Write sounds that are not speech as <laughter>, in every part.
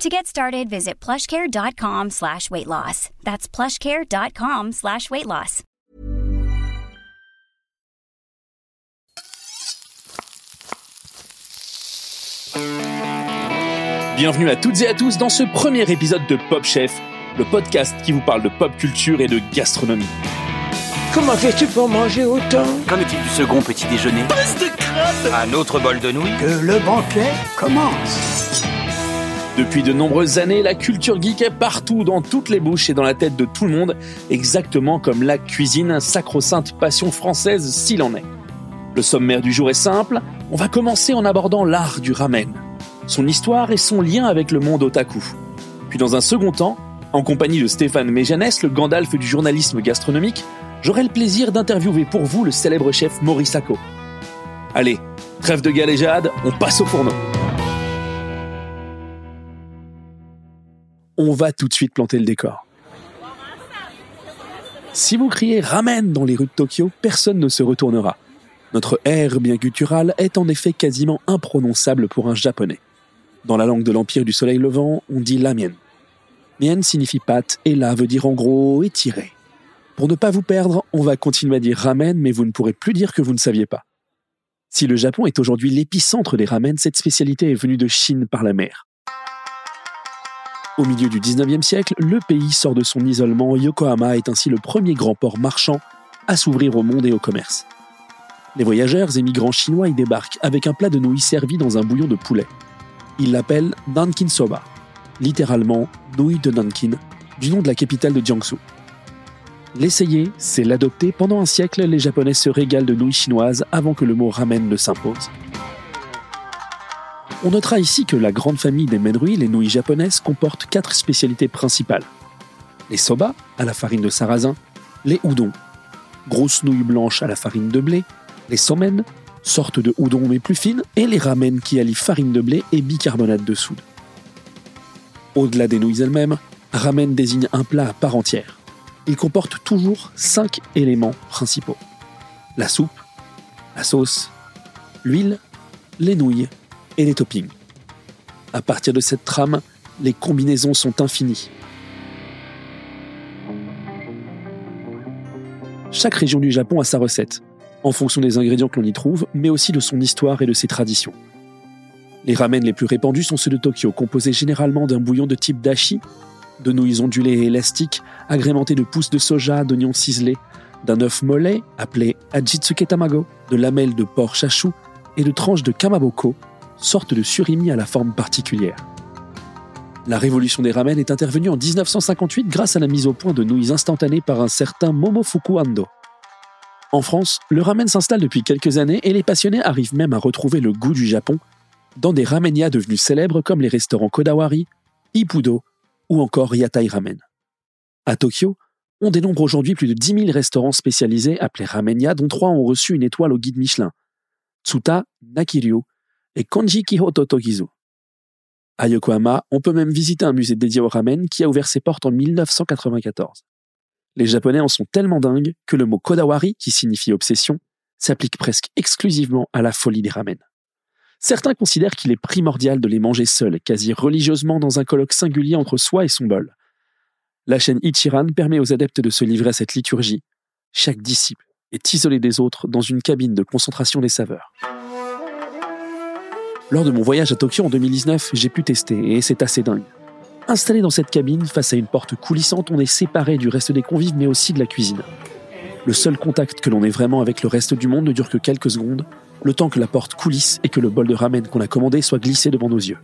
To get started, visit plushcare.com slash weight loss. That's plushcare.com slash weight loss. Bienvenue à toutes et à tous dans ce premier épisode de Pop Chef, le podcast qui vous parle de pop culture et de gastronomie. Comment fais-tu pour manger autant Qu'en est-il du second petit déjeuner Un autre bol de nouilles Que le banquet commence Depuis de nombreuses années, la culture geek est partout, dans toutes les bouches et dans la tête de tout le monde, exactement comme la cuisine, sacro-sainte passion française s'il en est. Le sommaire du jour est simple, on va commencer en abordant l'art du ramen, son histoire et son lien avec le monde otaku. Puis dans un second temps, en compagnie de Stéphane Méjanès, le Gandalf du journalisme gastronomique, j'aurai le plaisir d'interviewer pour vous le célèbre chef Maurice Sacco. Allez, trêve de galéjade, on passe au fourneau. On va tout de suite planter le décor. Si vous criez ramen dans les rues de Tokyo, personne ne se retournera. Notre air bien guttural est en effet quasiment imprononçable pour un japonais. Dans la langue de l'Empire du Soleil Levant, on dit lamien. Mien signifie pâte et la veut dire en gros étiré. Pour ne pas vous perdre, on va continuer à dire ramen, mais vous ne pourrez plus dire que vous ne saviez pas. Si le Japon est aujourd'hui l'épicentre des ramen, cette spécialité est venue de Chine par la mer. Au milieu du 19e siècle, le pays sort de son isolement. Yokohama est ainsi le premier grand port marchand à s'ouvrir au monde et au commerce. Les voyageurs et migrants chinois y débarquent avec un plat de nouilles servi dans un bouillon de poulet. Ils l'appellent Nankin Soba, littéralement nouilles de Nankin, du nom de la capitale de Jiangsu. L'essayer, c'est l'adopter. Pendant un siècle, les Japonais se régalent de nouilles chinoises avant que le mot ramen ne s'impose. On notera ici que la grande famille des menrui, les nouilles japonaises, comporte quatre spécialités principales. Les soba, à la farine de sarrasin, les udon, grosses nouilles blanches à la farine de blé, les somen, sorte de udon mais plus fine, et les ramen qui allient farine de blé et bicarbonate de soude. Au-delà des nouilles elles-mêmes, ramen désigne un plat à part entière. Il comporte toujours cinq éléments principaux. La soupe, la sauce, l'huile, les nouilles et les toppings. À partir de cette trame, les combinaisons sont infinies. Chaque région du Japon a sa recette, en fonction des ingrédients que l'on y trouve, mais aussi de son histoire et de ses traditions. Les ramen les plus répandus sont ceux de Tokyo, composés généralement d'un bouillon de type dashi, de nouilles ondulées et élastiques, agrémentées de pousses de soja, d'oignons ciselés, d'un œuf mollet, appelé ajitsuke tamago, de lamelles de porc chachou et de tranches de kamaboko, sorte de surimi à la forme particulière. La révolution des ramen est intervenue en 1958 grâce à la mise au point de nouilles instantanées par un certain Momofuku Ando. En France, le ramen s'installe depuis quelques années et les passionnés arrivent même à retrouver le goût du Japon dans des ramenias devenus célèbres comme les restaurants Kodawari, Ippudo ou encore Yatai Ramen. À Tokyo, on dénombre aujourd'hui plus de 10 000 restaurants spécialisés appelés ramenia, dont trois ont reçu une étoile au guide Michelin Tsuta, Nakiryu et Konji Kihoto Togizu. À Yokohama, on peut même visiter un musée dédié au ramen qui a ouvert ses portes en 1994. Les Japonais en sont tellement dingues que le mot Kodawari, qui signifie obsession, s'applique presque exclusivement à la folie des ramen. Certains considèrent qu'il est primordial de les manger seuls, quasi religieusement dans un colloque singulier entre soi et son bol. La chaîne Ichiran permet aux adeptes de se livrer à cette liturgie. Chaque disciple est isolé des autres dans une cabine de concentration des saveurs. Lors de mon voyage à Tokyo en 2019, j'ai pu tester et c'est assez dingue. Installé dans cette cabine, face à une porte coulissante, on est séparé du reste des convives mais aussi de la cuisine. Le seul contact que l'on ait vraiment avec le reste du monde ne dure que quelques secondes, le temps que la porte coulisse et que le bol de ramen qu'on a commandé soit glissé devant nos yeux.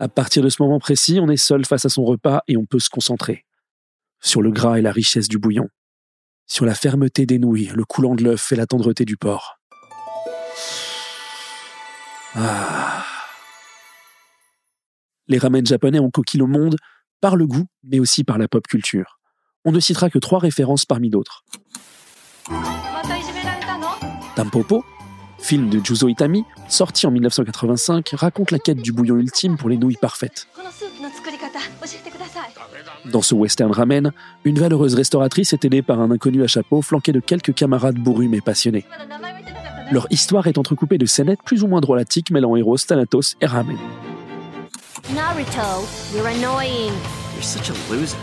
À partir de ce moment précis, on est seul face à son repas et on peut se concentrer. Sur le gras et la richesse du bouillon. Sur la fermeté des nouilles, le coulant de l'œuf et la tendreté du porc. Les ramen japonais ont conquis le monde par le goût, mais aussi par la pop culture. On ne citera que trois références parmi d'autres. Tampopo, film de Juzo Itami, sorti en 1985, raconte la quête du bouillon ultime pour les nouilles parfaites. Dans ce western ramen, une valeureuse restauratrice est aidée par un inconnu à chapeau flanqué de quelques camarades bourrus mais passionnés. Leur histoire est entrecoupée de scénettes plus ou moins drôlatiques mêlant héros Thanatos et ramen. Naruto, you're annoying. You're such a loser.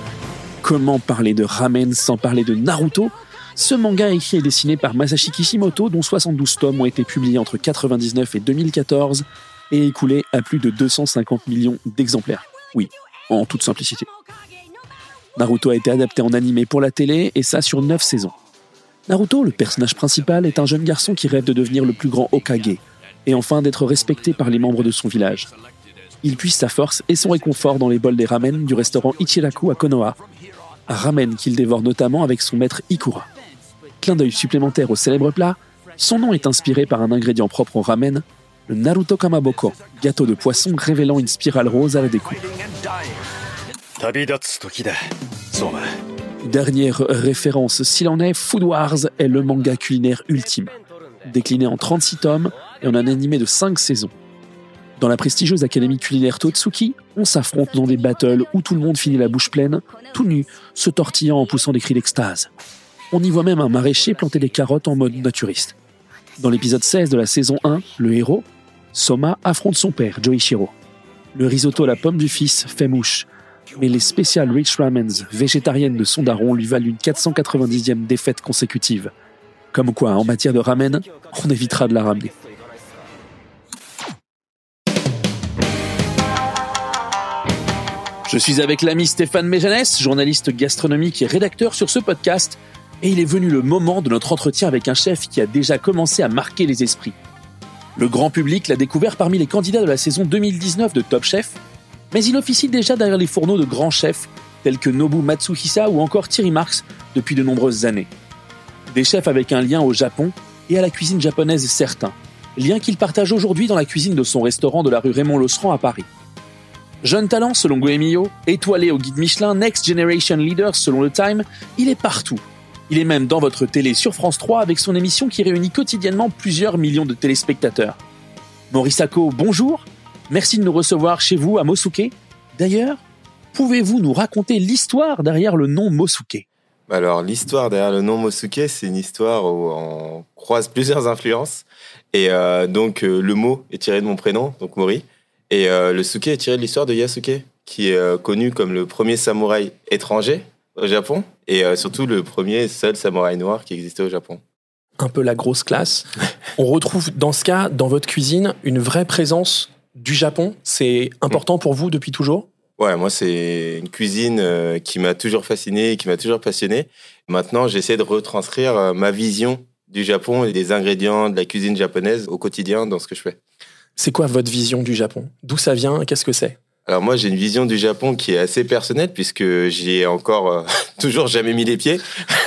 Comment parler de ramen sans parler de Naruto? Ce manga écrit et dessiné par Masashi Kishimoto, dont 72 tomes ont été publiés entre 1999 et 2014 et écoulés à plus de 250 millions d'exemplaires. Oui, en toute simplicité. Naruto a été adapté en animé pour la télé et ça sur 9 saisons. Naruto, le personnage principal, est un jeune garçon qui rêve de devenir le plus grand Hokage et enfin d'être respecté par les membres de son village. Il puise sa force et son réconfort dans les bols des ramen du restaurant Ichiraku à Konoha, un ramen qu'il dévore notamment avec son maître Ikura. Clin d'œil supplémentaire au célèbre plat, son nom est inspiré par un ingrédient propre au ramen, le Naruto Kamaboko, gâteau de poisson révélant une spirale rose à la découpe. Dernière référence, s'il en est, Food Wars est le manga culinaire ultime, décliné en 36 tomes et en un animé de 5 saisons. Dans la prestigieuse académie culinaire Totsuki, on s'affronte dans des battles où tout le monde finit la bouche pleine, tout nu, se tortillant en poussant des cris d'extase. On y voit même un maraîcher planter des carottes en mode naturiste. Dans l'épisode 16 de la saison 1, le héros, Soma affronte son père, Joichiro. Le risotto à la pomme du fils fait mouche, mais les spéciales Rich Ramens végétariennes de son daron lui valent une 490e défaite consécutive. Comme quoi, en matière de ramen, on évitera de la ramener. Je suis avec l'ami Stéphane Méjanès, journaliste gastronomique et rédacteur sur ce podcast, et il est venu le moment de notre entretien avec un chef qui a déjà commencé à marquer les esprits. Le grand public l'a découvert parmi les candidats de la saison 2019 de Top Chef, mais il officie déjà derrière les fourneaux de grands chefs tels que Nobu Matsuhisa ou encore Thierry Marx depuis de nombreuses années. Des chefs avec un lien au Japon et à la cuisine japonaise certain, lien qu'il partage aujourd'hui dans la cuisine de son restaurant de la rue Raymond Losserand à Paris. Jeune talent selon Goemio, étoilé au guide Michelin, Next Generation Leader selon le Time, il est partout. Il est même dans votre télé sur France 3 avec son émission qui réunit quotidiennement plusieurs millions de téléspectateurs. Maurice Ako, bonjour. Merci de nous recevoir chez vous à Mosuke. D'ailleurs, pouvez-vous nous raconter l'histoire derrière le nom Mosuke? Alors, l'histoire derrière le nom Mosuke, c'est une histoire où on croise plusieurs influences. Et euh, donc, euh, le mot est tiré de mon prénom, donc Mori. Et euh, le suke est tiré de l'histoire de Yasuke, qui est euh, connu comme le premier samouraï étranger au Japon et euh, surtout le premier et seul samouraï noir qui existait au Japon. un peu la grosse classe. On retrouve dans ce cas, dans votre cuisine, une vraie présence du Japon. C'est important pour vous depuis toujours? Ouais, moi, c'est une cuisine euh, qui m'a toujours fasciné et qui m'a toujours passionné. Maintenant, j'essaie de retranscrire euh, ma vision du Japon et des ingrédients de la cuisine japonaise au quotidien dans ce que je fais. C'est quoi votre vision du Japon? D'où ça vient? Qu'est-ce que c'est? Alors moi, j'ai une vision du Japon qui est assez personnelle puisque j'y ai encore euh, <laughs> toujours jamais mis les pieds.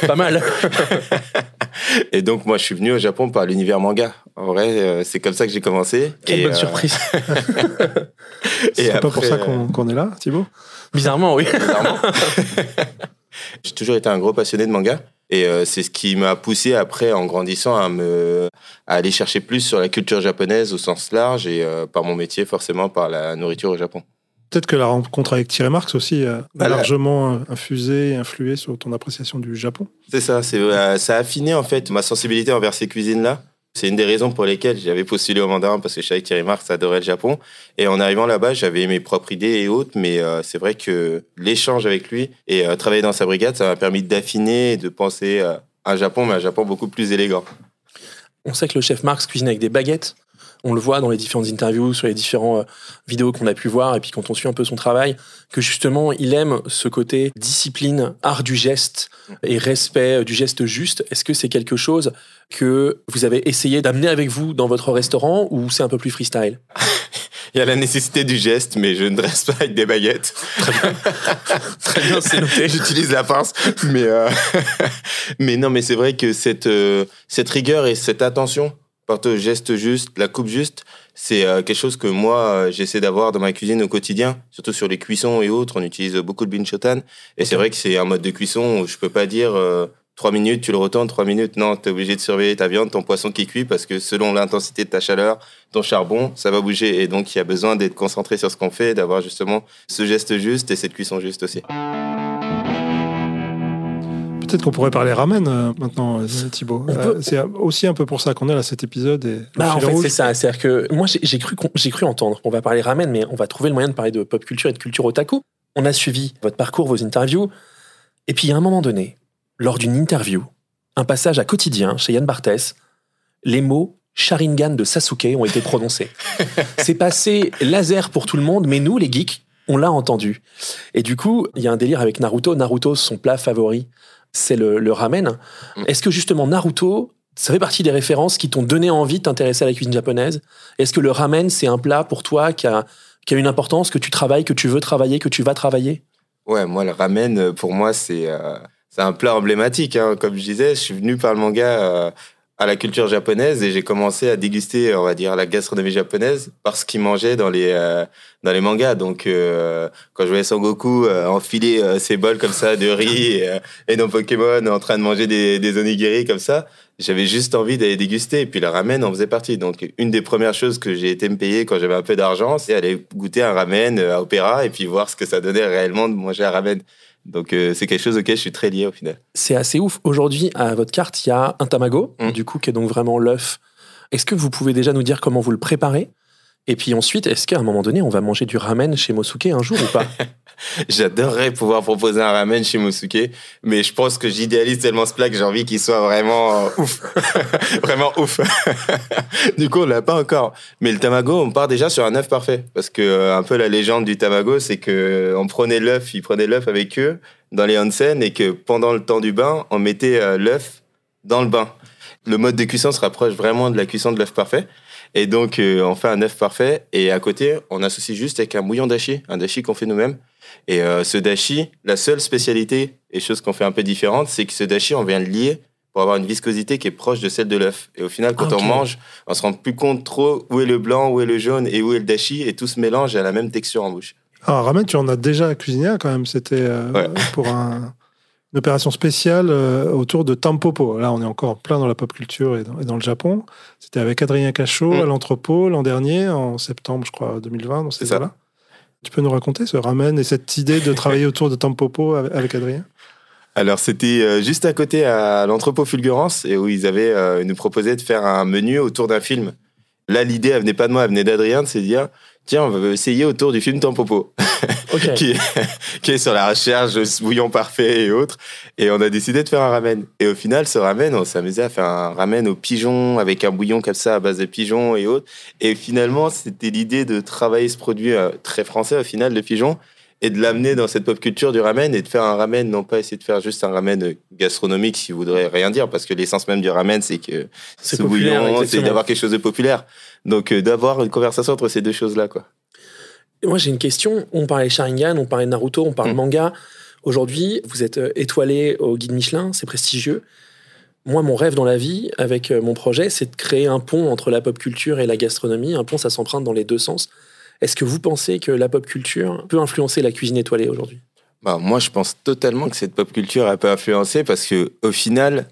Pas mal. <laughs> <laughs> Et donc, moi, je suis venu au Japon par l'univers manga. En vrai, euh, c'est comme ça que j'ai commencé. Quelle Et, bonne euh, surprise. <laughs> Et C'est pas pour ça euh, qu'on est là, Thibaut? Bizarrement, oui. bizarrement. <laughs> J'ai toujours été un gros passionné de manga. Et euh, c'est ce qui m'a poussé après, en grandissant, à, me, à aller chercher plus sur la culture japonaise au sens large et euh, par mon métier, forcément, par la nourriture au Japon. Peut-être que la rencontre avec Thierry Marx aussi a Bah, largement euh, infusé et influé sur ton appréciation du Japon. C'est ça, c'est, euh, ça a affiné en fait ma sensibilité envers ces cuisines-là. C'est une des raisons pour lesquelles j'avais postulé au mandarin parce que je savais que Thierry Marx adorait le Japon. Et en arrivant là-bas, j'avais mes propres idées et autres, mais euh, c'est vrai que l'échange avec lui et euh, travailler dans sa brigade, ça m'a permis d'affiner et de penser euh, un Japon, mais un Japon beaucoup plus élégant. On sait que le chef Marx cuisine avec des baguettes. On le voit dans les différentes interviews, sur les différentes vidéos qu'on a pu voir, et puis quand on suit un peu son travail, que justement, il aime ce côté discipline, art du geste et respect du geste juste. Est-ce que c'est quelque chose que vous avez essayé d'amener avec vous dans votre restaurant ou c'est un peu plus freestyle? <laughs> Il y a la nécessité du geste, mais je ne dresse pas avec des baguettes. Très bien, <laughs> c'est noté. J'utilise la pince, mais euh, <laughs> mais non, mais c'est vrai que cette euh, cette rigueur et cette attention portée au geste juste, la coupe juste, c'est euh, quelque chose que moi euh, j'essaie d'avoir dans ma cuisine au quotidien, surtout sur les cuissons et autres. On utilise beaucoup de binchotan, et c'est vrai que c'est un mode de cuisson où je peux pas dire euh, 3 minutes, tu le retournes, 3 minutes. Non, tu es obligé de surveiller ta viande, ton poisson qui cuit, parce que selon l'intensité de ta chaleur, ton charbon, ça va bouger. Et donc, il y a besoin d'être concentré sur ce qu'on fait, d'avoir justement ce geste juste et cette cuisson juste aussi. Peut-être qu'on pourrait parler ramen euh, maintenant, euh, Thibaut. peut- Euh, c'est aussi un peu pour ça qu'on est là cet épisode. Et Bah, en fait, c'est ça. C'est-à-dire que moi, j'ai cru, j'ai cru entendre. On va parler ramen, mais on va trouver le moyen de parler de pop culture et de culture otaku. On a suivi votre parcours, vos interviews. Et puis, à un moment donné, lors d'une interview, un passage à quotidien chez Yann Barthès, les mots Sharingan de Sasuke ont été prononcés. <laughs> c'est passé laser pour tout le monde, mais nous, les geeks, on l'a entendu. Et du coup, il y a un délire avec Naruto. Naruto, son plat favori, c'est le, le ramen. Mm. Est-ce que justement Naruto, ça fait partie des références qui t'ont donné envie de t'intéresser à la cuisine japonaise? Est-ce que le ramen, c'est un plat pour toi qui a, qui a une importance, que tu travailles, que tu veux travailler, que tu vas travailler? Ouais, moi, le ramen, euh, pour moi, c'est euh, c'est un plat emblématique. hein. Comme je disais, je suis venu par le manga euh, à la culture japonaise et j'ai commencé à déguster, on va dire, la gastronomie japonaise parce qu'ils mangeaient dans les, euh, dans les mangas. Donc, euh, quand je voyais Sangoku euh, enfiler euh, ses bols comme ça de riz et, euh, et dans Pokémon en train de manger des, des onigiri comme ça, j'avais juste envie d'aller déguster. Et puis, le ramen en faisait partie. Donc, une des premières choses que j'ai été me payer quand j'avais un peu d'argent, c'est aller goûter un ramen euh, à Opéra et puis voir ce que ça donnait réellement de manger un ramen. Donc, euh, c'est quelque chose auquel je suis très lié au final. C'est assez ouf. Aujourd'hui, à votre carte, il y a un tamago, Mm. du coup, qui est donc vraiment l'œuf. Est-ce que vous pouvez déjà nous dire comment vous le préparez? Et puis ensuite, est-ce qu'à un moment donné, on va manger du ramen chez Mosuke un jour ou pas? <laughs> J'adorerais pouvoir proposer un ramen chez Mosuke, mais je pense que j'idéalise tellement ce plat que j'ai envie qu'il soit vraiment euh, ouf. <laughs> vraiment ouf. <laughs> du coup, on l'a pas encore. Mais le tamago, on part déjà sur un œuf parfait. Parce que euh, un peu la légende du tamago, c'est que on prenait l'œuf, ils prenaient l'œuf avec eux dans les onsen et que pendant le temps du bain, on mettait euh, l'œuf dans le bain. Le mode de cuisson se rapproche vraiment de la cuisson de l'œuf parfait. Et donc, euh, on fait un œuf parfait. Et à côté, on associe juste avec un bouillon dashi, un dashi qu'on fait nous-mêmes. Et euh, ce dashi, la seule spécialité et chose qu'on fait un peu différente, c'est que ce dashi, on vient le lier pour avoir une viscosité qui est proche de celle de l'œuf. Et au final, quand Ah, on mange, on se rend plus compte trop où est le blanc, où est le jaune et où est le dashi, et tout se mélange à la même texture en bouche. Alors, ramen, tu en as déjà cuisiné hein, quand même. C'était euh, Ouais. pour un- une opération spéciale euh, autour de Tampopo. Là, on est encore plein dans la pop culture et dans, et dans le Japon. C'était avec Adrien Cachot Mm. à l'entrepôt l'an dernier, en septembre, je crois, 2020, dans ces C'est ça. là Tu peux nous raconter ce ramen et cette idée de travailler autour de Tampopo avec, avec Adrien? Alors, c'était euh, juste à côté à l'entrepôt Fulgurance, et où ils avaient euh, nous proposé de faire un menu autour d'un film. Là, l'idée, elle venait pas de moi, elle venait d'Adrien, de se dire, tiens, on va essayer autour du film Tampopo. <laughs> Ok. qui, est, qui est sur la recherche de ce bouillon parfait et autres. Et on a décidé de faire un ramen. Et au final, ce ramen, on s'amusait à faire un ramen aux pigeons avec un bouillon comme ça à base de pigeons et autres. Et finalement, c'était l'idée de travailler ce produit euh, très français au final, le pigeon, et de l'amener dans cette pop culture du ramen et de faire un ramen, non pas essayer de faire juste un ramen gastronomique, si vous voudrez rien dire, parce que l'essence même du ramen, c'est que C'est ce populaire, bouillon, c'est d'avoir quelque chose de populaire. Donc, euh, d'avoir une conversation entre ces deux choses-là, quoi. Moi, j'ai une question. On parlait Sharingan, on parlait Naruto, on parle Mm. manga. Aujourd'hui, vous êtes euh, étoilé au guide Michelin, c'est prestigieux. Moi, mon rêve dans la vie, avec euh, mon projet, c'est de créer un pont entre la pop culture et la gastronomie. Un pont, ça s'emprunte dans les deux sens. Est-ce que vous pensez que la pop culture peut influencer la cuisine étoilée aujourd'hui? Bah, moi, je pense totalement que cette pop culture a peu influencé parce que, au final,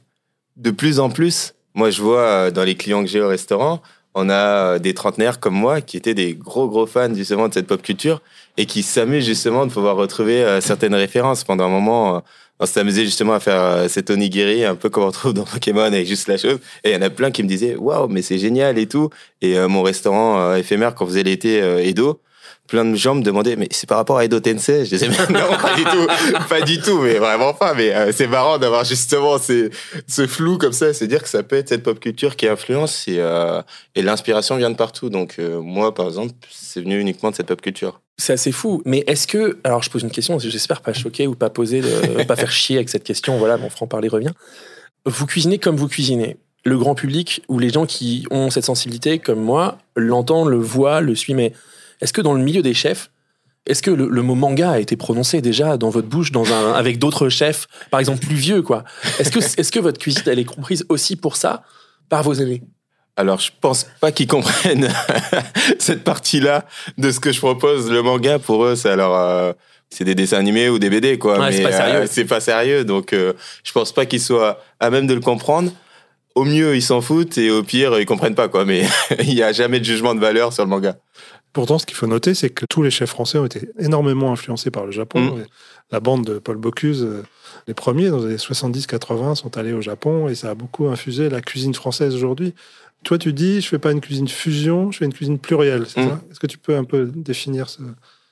de plus en plus, moi, je vois euh, dans les clients que j'ai au restaurant, on a euh, des trentenaires comme moi qui étaient des gros, gros fans justement de cette pop culture et qui s'amusent justement de pouvoir retrouver euh, certaines références. Pendant un moment, on s'amusait justement à faire euh, cet onigiri, un peu comme on trouve dans Pokémon avec juste la chose. Et il y en a plein qui me disaient, waouh, mais c'est génial et tout. Et euh, mon restaurant euh, éphémère qu'on faisait l'été, euh, Edo, plein de gens me demandaient mais c'est par rapport à Edo Tensei? Je disais mais non pas du tout pas du tout mais vraiment pas mais euh, c'est marrant d'avoir justement ces, ce flou comme ça se dire que ça peut être cette pop culture qui influence et, euh, et l'inspiration vient de partout donc euh, moi par exemple c'est venu uniquement de cette pop culture C'est assez fou. Mais est-ce que. Alors, je pose une question, j'espère pas choquer ou pas poser, de, <laughs> pas faire chier avec cette question. Voilà, mon franc-parler revient. Vous cuisinez comme vous cuisinez. Le grand public ou les gens qui ont cette sensibilité, comme moi, l'entend, le voit, le suit. Mais est-ce que dans le milieu des chefs, est-ce que le, le mot manga a été prononcé déjà dans votre bouche dans un, avec d'autres chefs, par exemple plus vieux quoi? Est-ce que, est que votre cuisine, elle est comprise aussi pour ça par vos aînés? Alors je pense pas qu'ils comprennent <laughs> cette partie là de ce que je propose le manga pour eux ça leur euh, c'est des dessins animés ou des BD, quoi. Ouais, c'est mais pas sérieux. euh, c'est pas sérieux. Donc, euh, je pense pas qu'ils soient à même de le comprendre. Au mieux, ils s'en foutent et au pire, ils comprennent pas, quoi. Mais <laughs> il y a jamais de jugement de valeur sur le manga. Pourtant, ce qu'il faut noter, c'est que tous les chefs français ont été énormément influencés par le Japon. Mm. La bande de Paul Bocuse, euh, les premiers dans les années 70-80, sont allés au Japon et ça a beaucoup infusé la cuisine française aujourd'hui. Toi, tu dis, je fais pas une cuisine fusion, je fais une cuisine plurielle, c'est Mm. ça? Est-ce que tu peux un peu définir ce...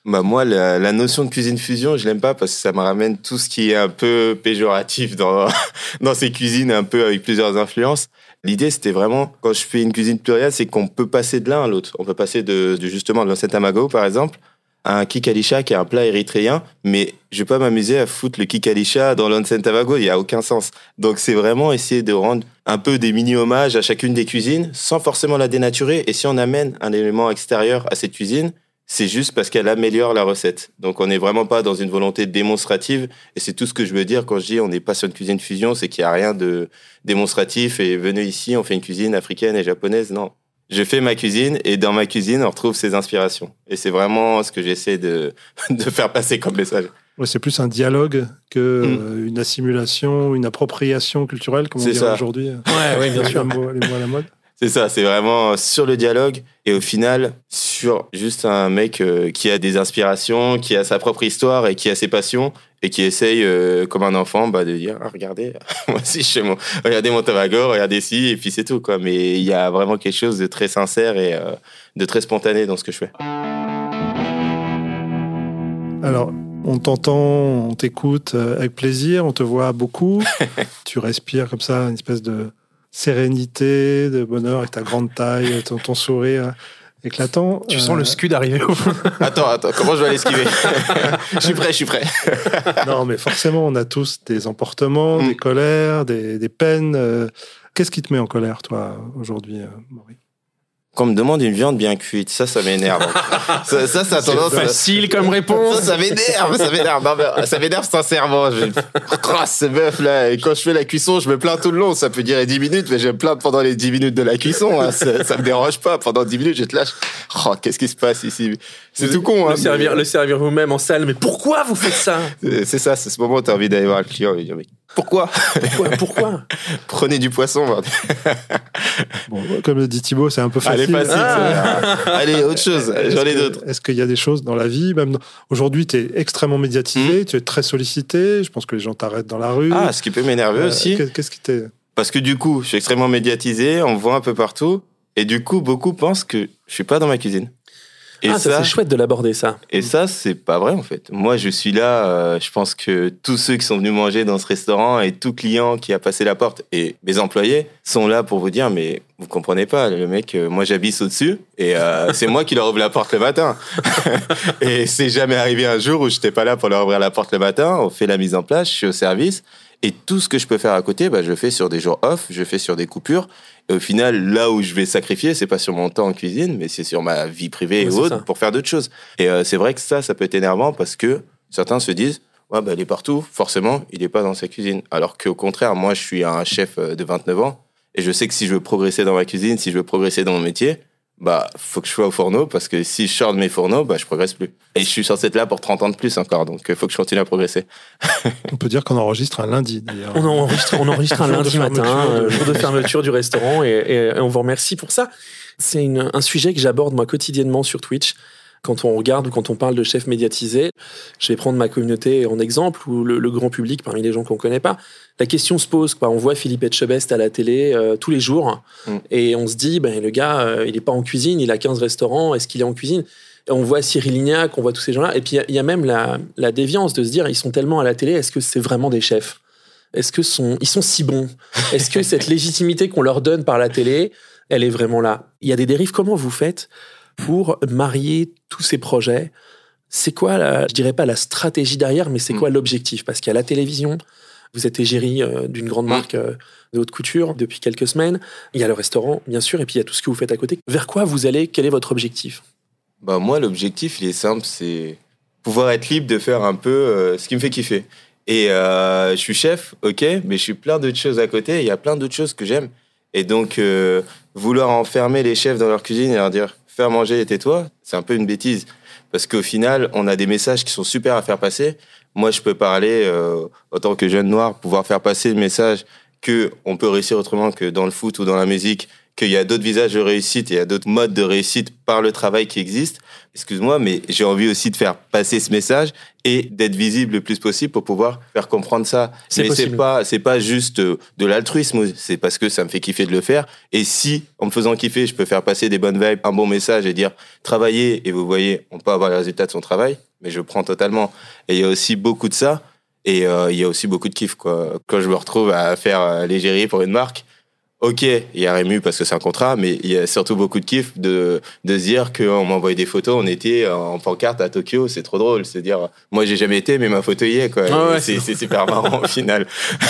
Bah moi, la, la notion de cuisine fusion, je l'aime pas parce que ça me ramène tout ce qui est un peu péjoratif dans, <laughs> dans ces cuisines un peu avec plusieurs influences. L'idée, c'était vraiment, quand je fais une cuisine plurielle, c'est qu'on peut passer de l'un à l'autre. On peut passer de, justement de l'ancien tamago, par exemple, à un kikalisha qui est un plat érythréen, mais je vais pas m'amuser à foutre le kikalisha dans l'onsen tamago, il y a aucun sens. Donc c'est vraiment essayer de rendre un peu des mini-hommages à chacune des cuisines sans forcément la dénaturer. Et si on amène un élément extérieur à cette cuisine, c'est juste parce qu'elle améliore la recette. Donc on n'est vraiment pas dans une volonté démonstrative. Et c'est tout ce que je veux dire quand je dis on n'est pas sur une cuisine fusion, c'est qu'il n'y a rien de démonstratif et venez ici, on fait une cuisine africaine et japonaise. Non. Je fais ma cuisine et dans ma cuisine, on retrouve ses inspirations. Et c'est vraiment ce que j'essaie de, <laughs> de faire passer comme message. Ouais, c'est plus un dialogue que Mm. euh, une assimilation, une appropriation culturelle, comme on C'est dirait ça. aujourd'hui. Ouais, oui, bien sûr. Les mots, les mots à la mode. C'est ça, c'est vraiment sur le dialogue et au final sur juste un mec euh, qui a des inspirations, qui a sa propre histoire et qui a ses passions et qui essaye euh, comme un enfant bah, de dire ah, regardez <laughs> moi aussi je fais mon regardez mon tabago, regardez ci et puis c'est tout quoi. Mais il y a vraiment quelque chose de très sincère et euh, de très spontané dans ce que je fais. Alors, on t'entend, on t'écoute avec plaisir, on te voit beaucoup. <laughs> tu respires comme ça, une espèce de sérénité, de bonheur avec ta grande taille, ton, ton sourire éclatant. Tu Euh, sens le scud arriver au fond. <laughs> Attends attends comment je vais l'esquiver <laughs> Je suis prêt je suis prêt. Non, mais forcément, on a tous des emportements, Mm. des colères, des, des peines. euh. Qu'est-ce qui te met en colère, toi, aujourd'hui, euh, Maury Quand on me demande une viande bien cuite, ça ça m'énerve. <laughs> ça ça ça a tendance à- Facile comme réponse. Ça, m'énerve, ça m'énerve. Ça m'énerve sincèrement. Je... Oh, ce bœuf là, et quand je fais la cuisson, je me plains tout le long. Ça peut durer 10 minutes, mais je me plains pendant les 10 minutes de la cuisson. hein. Ça, ça me dérange pas. Pendant 10 minutes, je te lâche. Oh, qu'est-ce qui se passe ici? C'est tout con. Hein, Le servir, mais- le servir vous-même en salle. Mais pourquoi vous faites ça? C'est c'est ça, c'est ce moment où tu as envie d'aller voir le client et lui dire mais pourquoi? Pourquoi, pourquoi? <laughs> Prenez du poisson. <laughs> Bon, comme le dit Thibaut, c'est un peu facile. Allez, facile. Ah. Allez, autre chose. J'en ai d'autres. Est-ce qu'il y a des choses dans la vie même Aujourd'hui, tu es extrêmement médiatisé, tu es très sollicité. Je pense que les gens t'arrêtent dans la rue. Ah, ce qui peut m'énerver Euh, aussi. qu'est- Qu'est-ce qui t'est. Parce que du coup, je suis extrêmement médiatisé, on me voit un peu partout, et du coup, beaucoup pensent que je suis pas dans ma cuisine. Et Ah, ça, ça, c'est chouette de l'aborder, ça. et ça, c'est pas vrai en fait. Moi, je suis là. euh, je pense que tous ceux qui sont venus manger dans ce restaurant et tout client qui a passé la porte et mes employés sont là pour vous dire, mais vous comprenez pas, le mec, euh, moi j'habite au-dessus et euh, <laughs> c'est moi qui leur ouvre la porte le matin. <laughs> et c'est jamais arrivé un jour où j'étais pas là pour leur ouvrir la porte le matin. On fait la mise en place, je suis au service. Et tout ce que je peux faire à côté, bah, je le fais sur des jours off, je le fais sur des coupures. Et au final, là où je vais sacrifier, c'est pas sur mon temps en cuisine, mais c'est sur ma vie privée Ouais, et autres ça. pour faire d'autres choses. Et euh, c'est vrai que ça, ça peut être énervant parce que certains se disent, ouais, bah, il est partout, forcément, il n'est pas dans sa cuisine. Alors qu'au contraire, moi, je suis un chef euh, de 29 ans et je sais que si je veux progresser dans ma cuisine, si je veux progresser dans mon métier, bah, faut que je sois au fourneau parce que si je sors de mes fourneaux, bah, je progresse plus. Et je suis censé être là pour 30 ans de plus encore, donc il faut que je continue à progresser. <laughs> On peut dire qu'on enregistre un lundi, d'ailleurs. On enregistre, on enregistre <laughs> un lundi matin, euh, jour de fermeture du restaurant, et, on vous remercie pour ça. C'est un sujet que j'aborde moi quotidiennement sur Twitch. Quand on regarde ou quand on parle de chefs médiatisés, je vais prendre ma communauté en exemple ou le, le grand public parmi les gens qu'on connaît pas. La question se pose, quoi. On voit Philippe Etchebest à la télé euh, tous les jours Mm. et on se dit, ben, le gars, euh, il est pas en cuisine, il a 15 restaurants, est-ce qu'il est en cuisine? Et On voit Cyril Lignac, on voit tous ces gens-là. Et puis il y a- il y, a même la, la déviance de se dire, ils sont tellement à la télé, est-ce que c'est vraiment des chefs? Est-ce que sont, ils sont si bons? Est-ce que <laughs> cette légitimité qu'on leur donne par la télé, elle est vraiment là? Il y a des dérives. Comment vous faites pour marier tous ces projets C'est quoi, la, je dirais pas la stratégie derrière, mais c'est Mm. quoi l'objectif? Parce qu'il y a la télévision, vous êtes égérie euh, d'une grande Mm. marque euh, de haute couture depuis quelques semaines. Il y a le restaurant, bien sûr, et puis il y a tout ce que vous faites à côté. Vers quoi vous allez? Quel est votre objectif? Bah, moi, l'objectif, il est simple, c'est pouvoir être libre de faire un peu euh, ce qui me fait kiffer. Et euh, je suis chef, ok, mais je suis plein d'autres choses à côté. Il y a plein d'autres choses que j'aime. Et donc, euh, vouloir enfermer les chefs dans leur cuisine et leur dire faire manger et tais-toi, c'est un peu une bêtise. Parce qu'au final, on a des messages qui sont super à faire passer. Moi, je peux parler, euh, en tant que jeune noir, pouvoir faire passer le message que on peut réussir autrement que dans le foot ou dans la musique, qu'il y a d'autres visages de réussite, il y a d'autres modes de réussite par le travail qui existent. Excuse-moi, mais j'ai envie aussi de faire passer ce message et d'être visible le plus possible pour pouvoir faire comprendre ça. C'est mais c'est pas, c'est pas juste euh, de l'altruisme, c'est parce que ça me fait kiffer de le faire. Et si, en me faisant kiffer, je peux faire passer des bonnes vibes, un bon message et dire travaillez, et vous voyez, on peut avoir les résultats de son travail, mais je prends totalement. Et il y a aussi beaucoup de ça. Et euh, il y a aussi beaucoup de kiff, quoi. Quand je me retrouve à faire euh, l'égérie pour une marque, ok, il y a Rému parce que c'est un contrat, mais il y a surtout beaucoup de kiff de, de se dire qu'on m'envoyait des photos, on était en pancarte à Tokyo, c'est trop drôle. C'est dire, moi j'ai jamais été, mais ma photo y est, quoi. Ah ouais, c'est super <laughs> marrant au final.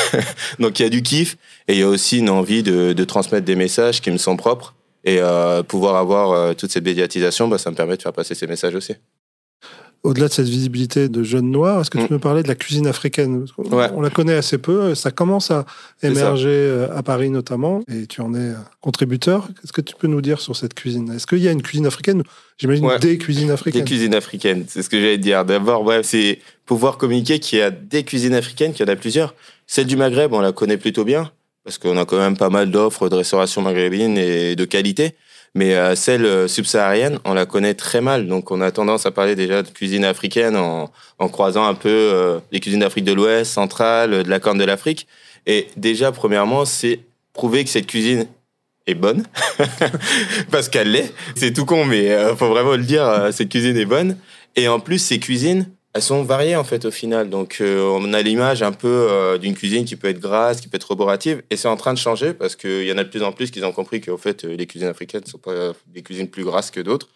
<laughs> Donc il y a du kiff et il y a aussi une envie de, de transmettre des messages qui me sont propres. Et euh, pouvoir avoir euh, toute cette médiatisation, bah, ça me permet de faire passer ces messages aussi. Au-delà de cette visibilité de jeunes noirs, est-ce que tu Mm. peux me parler de la cuisine africaine? Ouais. On la connaît assez peu, ça commence à émerger euh, à Paris notamment, et tu en es euh, contributeur. Qu'est-ce que tu peux nous dire sur cette cuisine? Est-ce qu'il y a une cuisine africaine? J'imagine Ouais. des cuisines Des africaines. cuisines africaines, c'est ce que j'allais te dire. D'abord, bref, c'est pouvoir communiquer qu'il y a des cuisines africaines, qu'il y en a plusieurs. Celle du Maghreb, on la connaît plutôt bien, parce qu'on a quand même pas mal d'offres de restauration maghrébine et de qualité. Mais euh, celle euh, subsaharienne, on la connaît très mal. Donc, on a tendance à parler déjà de cuisine africaine en, croisant un peu euh, les cuisines d'Afrique de l'Ouest, centrale, de la Corne de l'Afrique. Et déjà, premièrement, c'est prouver que cette cuisine est bonne, <laughs> parce qu'elle l'est. C'est tout con, mais euh, faut vraiment le dire, cette cuisine est bonne. Et en plus, ces cuisines, elles sont variées en fait au final. Donc, euh, on a l'image un peu euh, d'une cuisine qui peut être grasse, qui peut être roborative, et c'est en train de changer parce qu'il y en a de plus en plus qui ont compris qu'en fait, euh, les cuisines africaines ne sont pas des cuisines plus grasses que d'autres.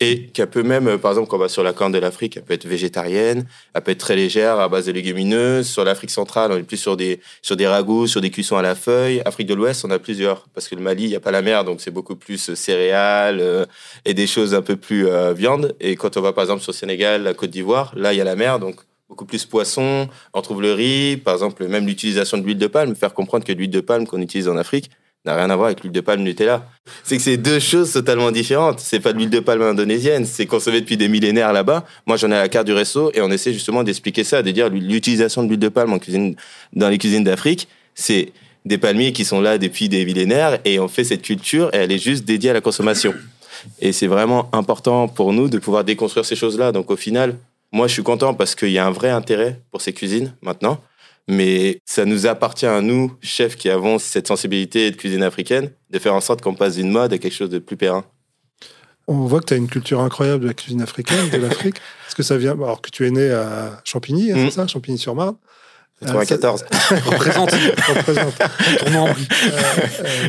Et qu'elle peut même, euh, par exemple, quand on va sur la corne de l'Afrique, elle peut être végétarienne, elle peut être très légère, à base de légumineuses. Sur l'Afrique centrale, on est plus sur des, sur des ragoûts, sur des cuissons à la feuille. Afrique de l'Ouest, on a plusieurs. Parce que le Mali, il n'y a pas la mer, donc c'est beaucoup plus euh, céréales euh, et des choses un peu plus euh, viande. Et quand on va, par exemple, sur le Sénégal, la Côte d'Ivoire, là, il y a la mer, donc beaucoup plus poisson. On trouve le riz, par exemple, même l'utilisation de l'huile de palme. Faire comprendre que l'huile de palme qu'on utilise en Afrique n'a rien à voir avec l'huile de palme Nutella. C'est que c'est deux choses totalement différentes. C'est pas de l'huile de palme indonésienne, c'est consommé depuis des millénaires là-bas. Moi, j'en ai à la carte du resto et on essaie justement d'expliquer ça, de dire l'utilisation de l'huile de palme en cuisine, dans les cuisines d'Afrique, c'est des palmiers qui sont là depuis des millénaires et on fait cette culture et elle est juste dédiée à la consommation. Et c'est vraiment important pour nous de pouvoir déconstruire ces choses-là. Donc au final, moi, je suis content parce qu'il y a un vrai intérêt pour ces cuisines maintenant. Mais ça nous appartient à nous, chefs qui avons cette sensibilité de cuisine africaine, de faire en sorte qu'on passe d'une mode à quelque chose de plus périn. On voit que tu as une culture incroyable de la cuisine africaine, de l'Afrique. <laughs> Est-ce que ça vient Alors que tu es né à Champigny, hein, Mm. c'est ça Champigny-sur-Marne 94. <laughs> Représente. représente. Tournant en brie. Euh, euh,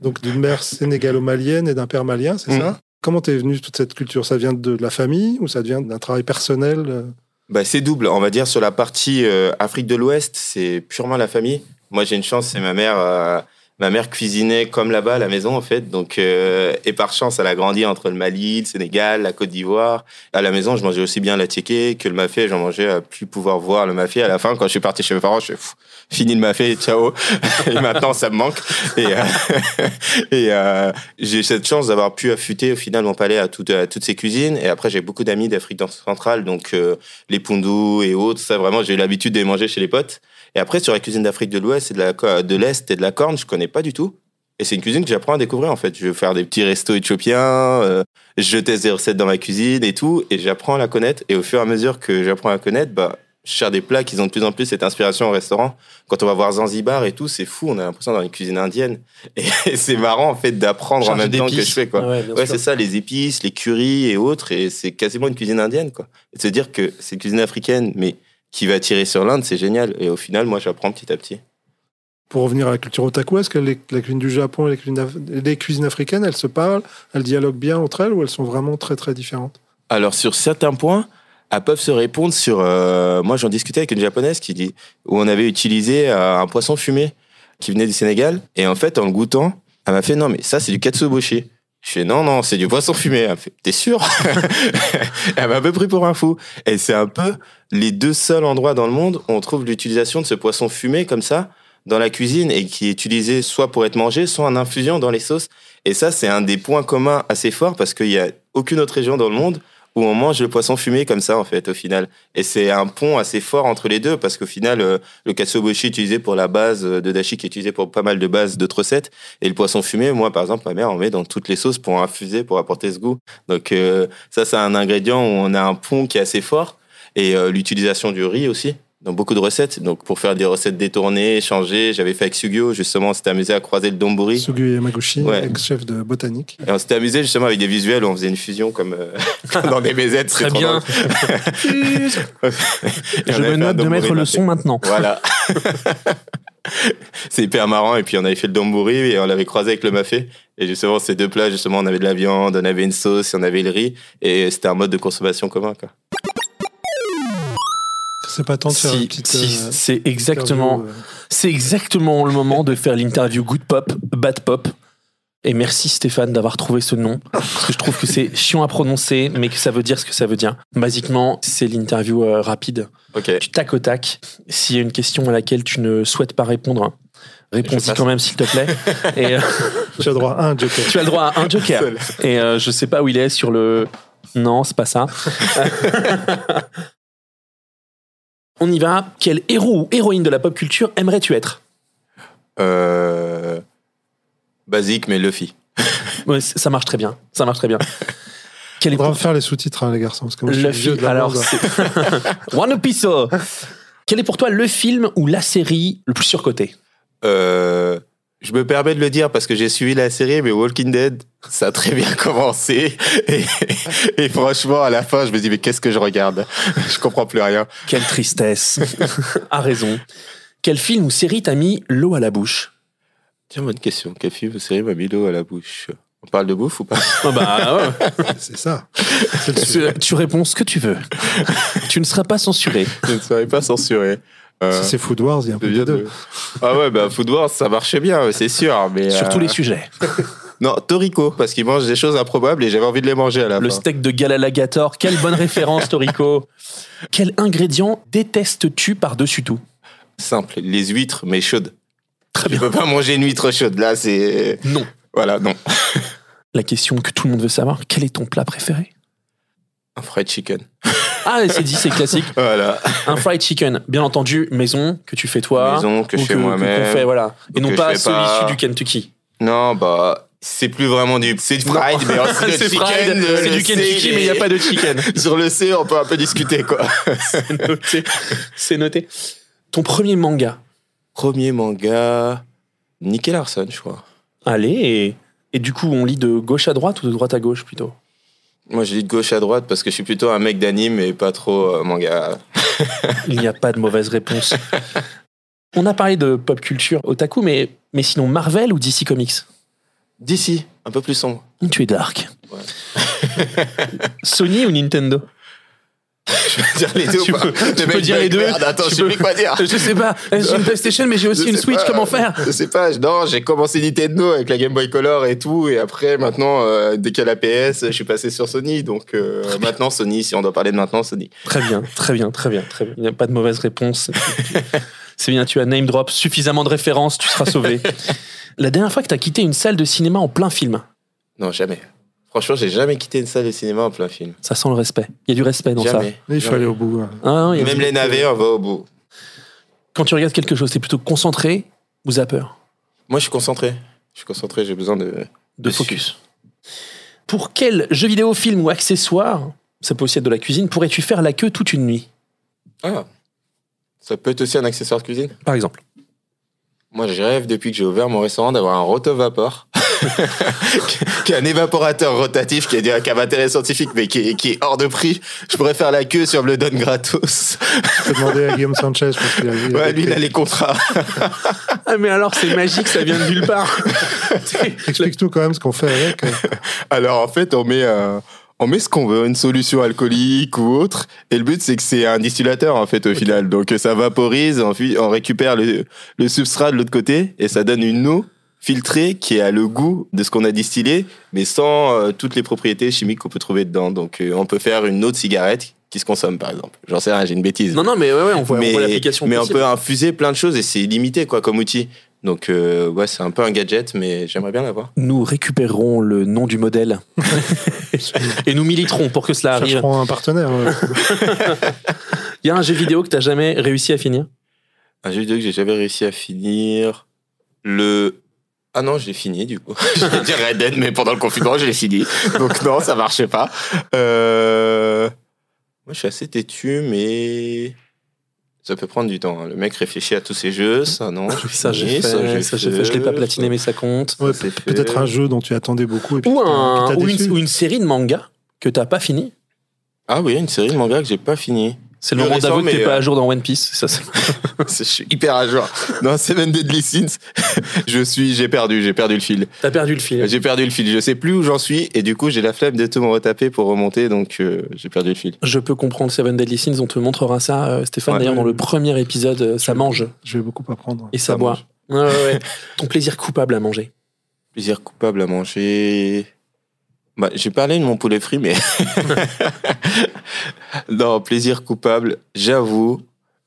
donc d'une mère sénégalo-malienne et d'un père malien, c'est Mm. ça? Comment t'es venu toute cette culture? Ça vient de la famille ou ça vient d'un travail personnel? euh Bah, c'est double. On va dire sur la partie euh, Afrique de l'Ouest, c'est purement la famille. Moi, j'ai une chance, c'est ma mère. Ma mère cuisinait comme là-bas à la maison, en fait. Donc, euh, et par chance, elle a grandi entre le Mali, le Sénégal, la Côte d'Ivoire. À la maison, je mangeais aussi bien la tchéké que le mafé. J'en mangeais à plus pouvoir voir le mafé. À la fin, quand je suis parti chez mes parents, je fini le mafé, ciao. <laughs> et maintenant, ça me manque. Et, euh, <laughs> et euh, j'ai cette chance d'avoir pu affûter au final mon palais à, toutes à toutes ces cuisines. Et après, j'ai beaucoup d'amis d'Afrique centrale, donc euh, les pondous et autres. Ça, vraiment, j'ai eu l'habitude de les manger chez les potes. Et après, sur la cuisine d'Afrique de l'Ouest et de l'Est et de la Corne, je connais pas du tout. Et c'est une cuisine que j'apprends à découvrir en fait. Je vais faire des petits restos éthiopiens, euh, je teste des recettes dans ma cuisine et tout, et j'apprends à la connaître. Et au fur et à mesure que j'apprends à la connaître, bah, je cherche des plats qui ont de plus en plus cette inspiration au restaurant. Quand on va voir Zanzibar et tout, c'est fou, on a l'impression dans une cuisine indienne. <laughs> Et c'est marrant en fait d'apprendre en même temps que je fais quoi. Ah ouais, Ouais, c'est ça, les épices, les currys et autres, et c'est quasiment une cuisine indienne, quoi. Et de se dire que c'est une cuisine africaine, mais qui va tirer sur l'Inde, c'est génial. Et au final, moi, j'apprends petit à petit. Pour revenir à la culture otaku, est-ce que les- la cuisine du Japon et les cuisines, af- les cuisines africaines, elles se parlent, elles dialoguent bien entre elles ou elles sont vraiment très très différentes? Alors, sur certains points, elles peuvent se répondre sur. euh, moi, j'en discutais avec une japonaise qui dit où on avait utilisé euh, un poisson fumé qui venait du Sénégal, et en fait, en le goûtant, elle m'a fait non, mais ça, c'est du katsuobushi. Je fais non, non, c'est du poisson fumé. Elle fait t'es sûr? <laughs> Elle m'a un peu pris pour un fou. Et c'est un peu les deux seuls endroits dans le monde où on trouve l'utilisation de ce poisson fumé comme ça dans la cuisine et qui est utilisé soit pour être mangé, soit en infusion dans les sauces. Et ça, c'est un des points communs assez forts parce qu'il y a aucune autre région dans le monde où on mange le poisson fumé comme ça en fait au final. Et c'est un pont assez fort entre les deux parce qu'au final euh, le katsuobushi utilisé pour la base euh, de dashi qui est utilisé pour pas mal de bases d'autres recettes et le poisson fumé, moi par exemple ma mère en met dans toutes les sauces pour infuser pour apporter ce goût. Donc euh, ça c'est un ingrédient où on a un pont qui est assez fort et euh, l'utilisation du riz aussi dans beaucoup de recettes. Donc pour faire des recettes détournées, changer, j'avais fait avec Sugio justement, on s'était amusé à croiser le donburi. Sugu Yamaguchi, Ouais. ex-chef de botanique. Et on s'était amusé justement avec des visuels où on faisait une fusion comme euh, <laughs> dans des BZ. Très bien. <laughs> Je me note de mettre le son maintenant. Voilà. <laughs> c'est hyper marrant. Et puis on avait fait le donburi et on l'avait croisé avec le mafé. Et justement, ces deux plats, justement, on avait de la viande, on avait une sauce, et on avait le riz. Et c'était un mode de consommation commun. Quoi. C'est pas tant de faire Si, une petite. si, euh, c'est exactement, interview, euh, c'est exactement le moment de faire l'interview Good Pop, Bad Pop. Et merci Stéphane d'avoir trouvé ce nom. Parce que je trouve que c'est <laughs> chiant à prononcer, mais que ça veut dire ce que ça veut dire. Basiquement, c'est l'interview euh, rapide. Ok. Du tac au tac. S'il y a une question à laquelle tu ne souhaites pas répondre, réponds-y quand même s'il te plaît. <laughs> Et euh, Tu as droit à un joker. tu as le droit à un joker. Et euh, je sais pas où il est sur le. Non, c'est pas ça. <laughs> On y va. Quel héros ou héroïne de la pop culture aimerais-tu être Euh, Basique, mais Luffy. <laughs> Ouais, Ça marche très bien. Ça marche très bien. <laughs> Quel pour faire les sous-titres, hein, les garçons. Parce que moi, je suis la Alors, c'est <laughs> One Piece. Quel est pour toi le film ou la série le plus surcoté? Euh, je me permets de le dire parce que j'ai suivi la série, mais Walking Dead, ça a très bien <laughs> commencé. Et, et franchement, à la fin, je me dis, mais qu'est-ce que je regarde? <laughs> Je comprends plus rien. Quelle tristesse. <laughs> a raison. Quel film ou série t'a mis l'eau à la bouche? Tiens, bonne question. Quel film ou série m'a mis l'eau à la bouche? On parle de bouffe ou pas? Oh bah, ouais. C'est ça. Tu, tu réponds ce que tu veux. tu ne seras pas censuré. Je ne serais pas censuré. Euh, Si c'est Food Wars, il y a un peu de bien deux. de- Ah ouais, bah Food Wars, ça marchait bien, c'est sûr. Mais Sur euh, tous les sujets. <laughs> Non, Toriko, parce qu'il mange des choses improbables et j'avais envie de les manger à la Le fin. steak de Galalagator, quelle bonne référence, Torico. Quel ingrédient détestes-tu par-dessus tout? Simple, les huîtres, mais chaudes. Très Je peux pas manger une huître chaude. Là, c'est. Non. Voilà, non. La question que tout le monde veut savoir, quel est ton plat préféré? Un fried chicken. Ah, c'est dit, c'est classique. Voilà. Un fried chicken, bien entendu, maison, que tu fais toi. Maison que je fais moi-même. fait, voilà. Et non pas celui issu du Kentucky. Non, bah. C'est plus vraiment du. C'est du fried, mais <laughs> aussi le chicken. fried, c'est le du Kentucky, mais il n'y a pas de chicken. <laughs> Sur le C, on peut un peu discuter, quoi. <laughs> C'est noté. C'est noté. Ton premier manga? Premier manga. Nicky Larson, je crois. Allez, et, et du coup, on lit de gauche à droite ou de droite à gauche plutôt? Moi, je lis de gauche à droite parce que je suis plutôt un mec d'anime et pas trop euh, manga. <laughs> Il n'y a pas de mauvaise réponse. <laughs> On a parlé de pop culture otaku, mais, mais sinon Marvel ou DC Comics? D'ici, un peu plus sombre. Tu es dark. Ouais. Sony ou Nintendo? <laughs> <laughs> Je peux dire les deux Tu ou pas peux- tu peux dire les deux. merde, attends, je sais peux- plus quoi dire. <laughs> Je sais pas, j'ai une PlayStation, mais j'ai aussi Je une sais Switch, pas. comment faire Je sais pas, non, j'ai commencé Nintendo avec la Game Boy Color et tout, et après, maintenant, euh, dès qu'il y a la PS, je suis passé sur Sony, donc euh, maintenant, Sony, si on doit parler de maintenant, Sony. Très bien, très bien, très bien, très bien. Il n'y a pas de mauvaise réponse. <laughs> C'est bien, tu as name drop suffisamment de références, tu seras sauvé. La dernière fois que tu as quitté une salle de cinéma en plein film, Non, jamais. Franchement, j'ai jamais quitté une salle de cinéma en plein film. ça sent le respect. Il y a du respect dans ça. Jamais. Il faut aller au bout. hein. Ah, non, il y a- Même les navets, on va au bout. Quand tu regardes quelque chose, c'est plutôt concentré ou zapper? Moi, je suis concentré. Je suis concentré, j'ai besoin de. De Dessus. focus. Pour quel jeu vidéo, film ou accessoire, ça peut aussi être de la cuisine, pourrais-tu faire la queue toute une nuit? Ah. Ça peut être aussi un accessoire de cuisine? Par exemple. Moi, je rêve depuis que j'ai ouvert mon restaurant d'avoir un rotovapor. <laughs> qui est un évaporateur rotatif qui, est, qui a un intérêt scientifique mais qui est, qui est hors de prix. Je pourrais faire la queue si on me le donne gratos. Je peux demander à Guillaume Sanchez parce qu'il a vu. Ouais, lui, il a les contrats. <laughs> Ah mais alors c'est magique, ça vient de nulle part. <laughs> Explique-nous quand même ce qu'on fait avec. Alors, en fait, on met, euh, on met ce qu'on veut, une solution alcoolique ou autre. Et le but, c'est que c'est un distillateur, en fait, au final. Donc, ça vaporise, ensuite, on récupère le, le substrat de l'autre côté et ça donne une eau filtrée qui a le goût de ce qu'on a distillé, mais sans euh, toutes les propriétés chimiques qu'on peut trouver dedans. Donc, euh, on peut faire une eau de cigarette qui se consomme, par exemple. J'en sais rien, j'ai une bêtise. Non non mais ouais, ouais on voit, on mais voit l'application mais on peut infuser plein de choses et c'est limité, quoi, comme outil. Donc, euh, ouais, c'est un peu un gadget, mais j'aimerais bien l'avoir. Nous récupérerons le nom du modèle <laughs> et nous militerons pour que cela arrive. Chercherons un partenaire. <laughs> Il y a un jeu vidéo que tu jamais réussi à finir? Un jeu vidéo que j'ai jamais réussi à finir. Le. Ah non, je l'ai fini du coup. <laughs> J'allais dire Red Dead, mais pendant le confinement, je l'ai fini. Donc non, ça marchait pas. Euh... Moi, je suis assez têtu, mais ça peut prendre du temps. hein. Le mec réfléchit à tous ses jeux. Ça, non. <laughs> Ça, j'ai fait. Ça, j'ai fait. Je l'ai pas platiné, mais ça compte. Ouais, c'est Peut-être un jeu dont tu attendais beaucoup. Et puis Ou, qui t'a- un, qui t'a ou, déçu. une, ou une série de mangas que t'as pas fini. Ah oui, une série de manga que j'ai pas fini. C'est le moment d'avouer que t'es pas euh, à jour dans One Piece. Ça, <laughs> c'est- je suis hyper à jour. Non, Seven Deadly Sins. <laughs> je suis, j'ai perdu, j'ai perdu le fil. T'as perdu le fil. J'ai perdu le fil. Je sais plus où j'en suis et du coup, j'ai la flemme de tout me retaper pour remonter, donc euh, j'ai perdu le fil. Je peux comprendre Seven Deadly Sins, on te montrera ça, euh, Stéphane. Ouais. D'ailleurs, dans le premier épisode, euh, ça mange Je vais beaucoup apprendre. et ça, Ça boit. Ouais, ouais, ouais. Ton plaisir coupable à manger. Plaisir coupable à manger. Bah, j'ai parlé de mon poulet frit, mais. <laughs> non, plaisir coupable, j'avoue.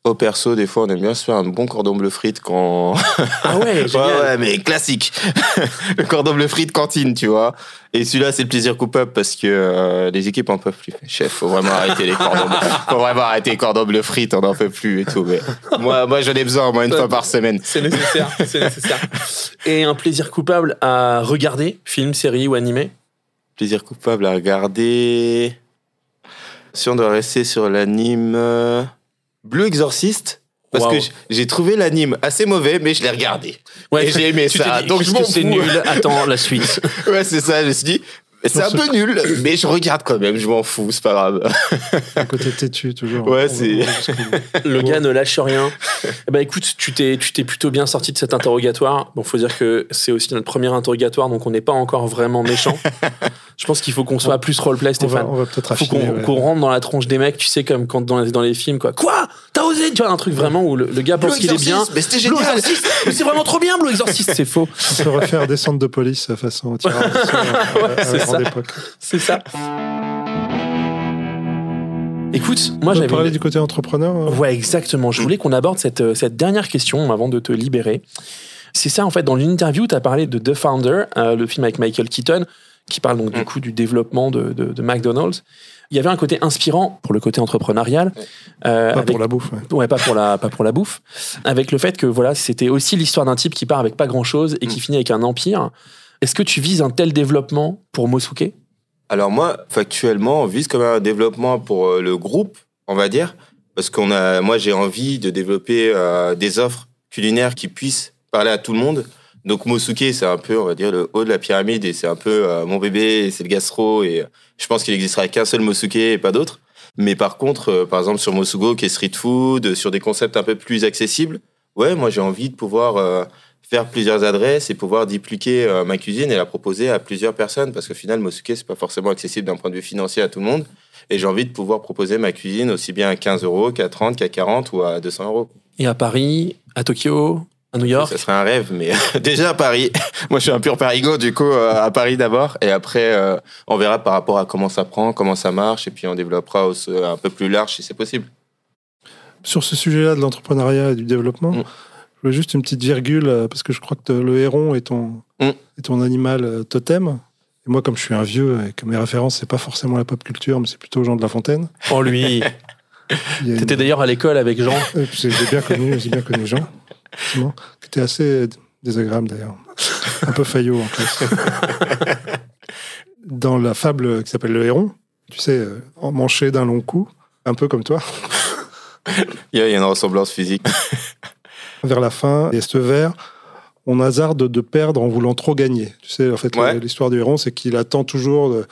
Au perso, des fois, on aime bien se faire un bon cordon bleu frites quand. <laughs> Ah ouais, ouais, ouais, mais classique. <laughs> le cordon bleu frites cantine, tu vois. Et celui-là, c'est le plaisir coupable parce que euh, les équipes en peuvent plus. Chef, faut vraiment arrêter les cordons bleus. Faut vraiment arrêter les cordons bleus frites, on n'en peut plus et tout. Mais moi, moi j'en ai besoin, moi, une fois par semaine. C'est nécessaire, c'est nécessaire. Et un plaisir coupable à regarder, film, série ou animé? Plaisir coupable à regarder. Si on doit rester sur l'anime. euh, Blue Exorcist. Parce Wow. que j'ai trouvé l'anime assez mauvais, mais je l'ai regardé. Et j'ai aimé ça, dit, donc je m'en fous. nul. Attends, la suite. <laughs> Ouais, c'est ça, je me suis dit. C'est un peu nul, <coughs> mais je regarde quand même, je m'en fous, c'est pas grave. Un côté têtu, toujours. Ouais, va- c'est- va. Le gars ne lâche rien. Eh ben écoute, tu t'es, tu t'es plutôt bien sorti de cet interrogatoire. Bon, faut dire que c'est aussi notre premier interrogatoire, donc on n'est pas encore vraiment méchant. Je pense qu'il faut qu'on soit plus roleplay, On va, Stéphane. on va peut-être Faut qu'on, ouais. rentre dans la tronche des mecs, tu sais, comme quand dans les, dans les films, quoi. Quoi? T'as osé? Tu vois, un truc vraiment où le, le gars pense Blue qu'il est bien. Mais c'était Blue génial. C'est vraiment trop bien, Blue Exorcist C'est faux. On peut refaire descente de police façon à- à la c'est grande ça. <laughs> C'est ça. Écoute, moi On j'avais. parler du côté entrepreneur. euh, Ouais, exactement. Je voulais qu'on aborde cette, euh, cette dernière question avant de te libérer. C'est ça, en fait, dans l'interview, tu as parlé de The Founder, euh, le film avec Michael Keaton, qui parle donc du Mm. coup du développement de, de- de McDonald's. Il y avait un côté inspirant pour le côté entrepreneurial. euh, Pas avec- pour la bouffe. ouais. Ouais, pas pour la, pas pour la bouffe. Avec le fait que voilà, c'était aussi l'histoire d'un type qui part avec pas grand chose et qui Mm. finit avec un empire. Est-ce que tu vises un tel développement pour Mosuke? Alors moi, factuellement, on vise même un développement pour euh, le groupe, on va dire, parce qu'on a, moi, j'ai envie de développer euh, des offres culinaires qui puissent parler à tout le monde. Donc Mosuke, c'est un peu, on va dire, le haut de la pyramide et c'est un peu euh, mon bébé, c'est le gastro et je pense qu'il n'existera qu'un seul Mosuke et pas d'autres. Mais par contre, par exemple sur Mosugo, qui est street food, sur des concepts un peu plus accessibles, ouais, moi j'ai envie de pouvoir faire plusieurs adresses et pouvoir dupliquer euh, ma cuisine et la proposer à plusieurs personnes. Parce qu'au final Mosuke c'est pas forcément accessible d'un point de vue financier à tout le monde. Et j'ai envie de pouvoir proposer ma cuisine aussi bien à 15 euros qu'à 30 qu'à 40 ou à 200 euros. Et à Paris, à Tokyo, à New York? Ça serait un rêve mais <laughs> déjà à Paris. <laughs> Moi je suis un pur parigo du coup euh, à Paris d'abord. Et après euh, on verra par rapport à comment ça prend comment ça marche. Et puis on développera un peu plus large si c'est possible. Sur ce sujet-là de l'entrepreneuriat et du développement, Mm. Je voulais juste une petite virgule, euh, parce que je crois que le héron est ton, Mm. est ton animal euh, totem. Et moi, comme je suis un vieux et que mes références, c'est pas forcément la pop culture, mais c'est plutôt Jean de La Fontaine. Oh lui <laughs> une- T'étais d'ailleurs à l'école avec Jean. Euh, J'ai bien connu, j'ai bien connu Jean, qui était assez désagréable d'ailleurs, un peu faillot en classe. <laughs> Dans la fable qui s'appelle Le Héron, tu sais, emmanché d'un long cou, un peu comme toi, <laughs> il y a une ressemblance physique vers la fin, et ce vers, on hasarde de perdre en voulant trop gagner. Tu sais, en fait, Ouais. l'histoire du héron, c'est qu'il attend toujours euh,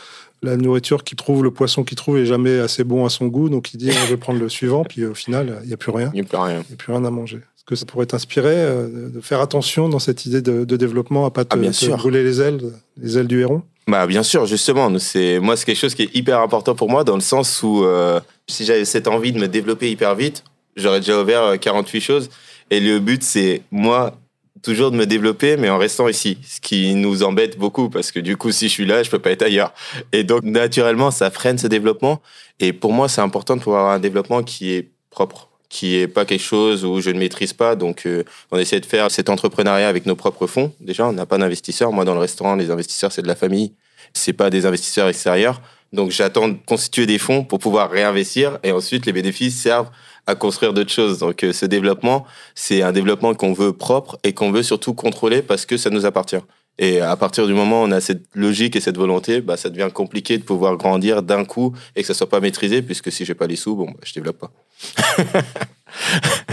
la nourriture qu'il trouve, le poisson qu'il trouve est jamais assez bon à son goût, donc il dit je vais prendre le suivant, puis au final, il n'y a plus rien. il n'y a plus rien Il n'y a plus rien à manger. Est-ce que ça pourrait t'inspirer euh, de- faire attention dans cette idée de, de développement à pas te, Ah, bien te sûr. brûler les ailes, les ailes du héron Bah bien sûr, justement, c'est moi c'est quelque chose qui est hyper important pour moi dans le sens où euh, si j'avais cette envie de me développer hyper vite, j'aurais déjà ouvert euh, 48 choses et le but c'est moi toujours de me développer mais en restant ici, ce qui nous embête beaucoup parce que du coup si je suis là, je peux pas être ailleurs. Et donc naturellement, ça freine ce développement et pour moi, c'est important de pouvoir avoir un développement qui est propre qui est pas quelque chose où je ne maîtrise pas. Donc, euh, on essaie de faire cet entrepreneuriat avec nos propres fonds. Déjà, on n'a pas d'investisseurs. Moi, dans le restaurant, les investisseurs, c'est de la famille. C'est pas des investisseurs extérieurs. Donc, j'attends de constituer des fonds pour pouvoir réinvestir et ensuite, les bénéfices servent à construire d'autres choses. Donc, euh, ce développement, c'est un développement qu'on veut propre et qu'on veut surtout contrôler parce que ça nous appartient. Et à partir du moment où on a cette logique et cette volonté, bah, ça devient compliqué de pouvoir grandir d'un coup et que ça soit pas maîtrisé, puisque si j'ai pas les sous, bon, bah, je développe pas.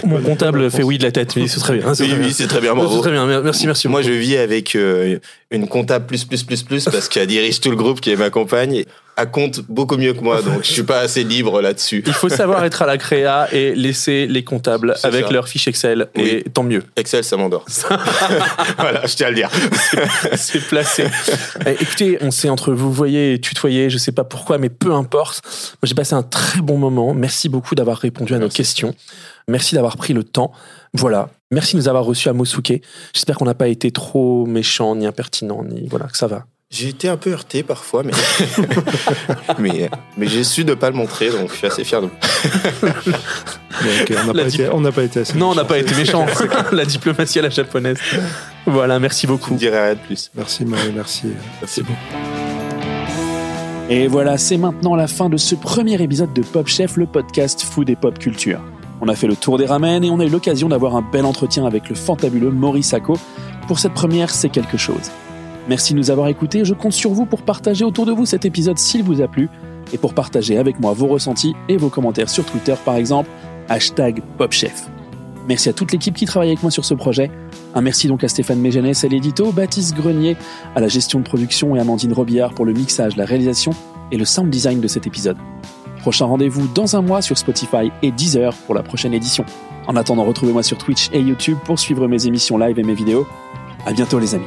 Mon comptable fait oui de la tête, mais c'est très bien. Oui, oui, c'est très bien. Très bien. Merci, merci. Moi, je vis avec euh, une comptable plus, plus, plus, plus, parce qu'elle dirige tout le groupe qui est Elle compte beaucoup mieux que moi, donc je suis pas assez libre là-dessus. Il faut savoir être à la créa et laisser les comptables avec leur fiche Excel, et tant mieux. Excel, ça m'endort. <laughs> voilà, je tiens à le dire. c'est placé. Eh, écoutez, on s'est entre vous voyez tutoyer, je sais pas pourquoi, mais peu importe. Moi, j'ai passé un très bon moment. Merci beaucoup d'avoir répondu à nos questions. Merci d'avoir pris le temps. Voilà. Merci de nous avoir reçus à Mosuke. J'espère qu'on n'a pas été trop méchant, ni impertinent, ni voilà, que ça va. J'ai été un peu heurté parfois, mais <laughs> mais, mais j'ai su ne pas le montrer, donc je suis assez fier de <laughs> on n'a pas, été assez Non, on n'a pas été méchant. <laughs> la diplomatie à la japonaise. Voilà, merci beaucoup. Je ne dirai rien de plus. Merci Marie, merci. Merci beaucoup. Et voilà, c'est maintenant la fin de ce premier épisode de Pop Chef, le podcast food et pop culture. On a fait le tour des ramen et on a eu l'occasion d'avoir un bel entretien avec le fantabuleux Maurice Sacco. Pour cette première, c'est quelque chose. Merci de nous avoir écoutés. Je compte sur vous pour partager autour de vous cet épisode s'il vous a plu et pour partager avec moi vos ressentis et vos commentaires sur Twitter par exemple, hashtag PopChef. Merci à toute l'équipe qui travaille avec moi sur ce projet. Un merci donc à Stéphane Méjanès à l'édito, Baptiste Grenier à la gestion de production et Amandine Robillard pour le mixage, la réalisation et le sound design de cet épisode. Prochain rendez-vous dans un mois sur Spotify et Deezer pour la prochaine édition. En attendant, retrouvez-moi sur Twitch et YouTube pour suivre mes émissions live et mes vidéos. À bientôt les amis.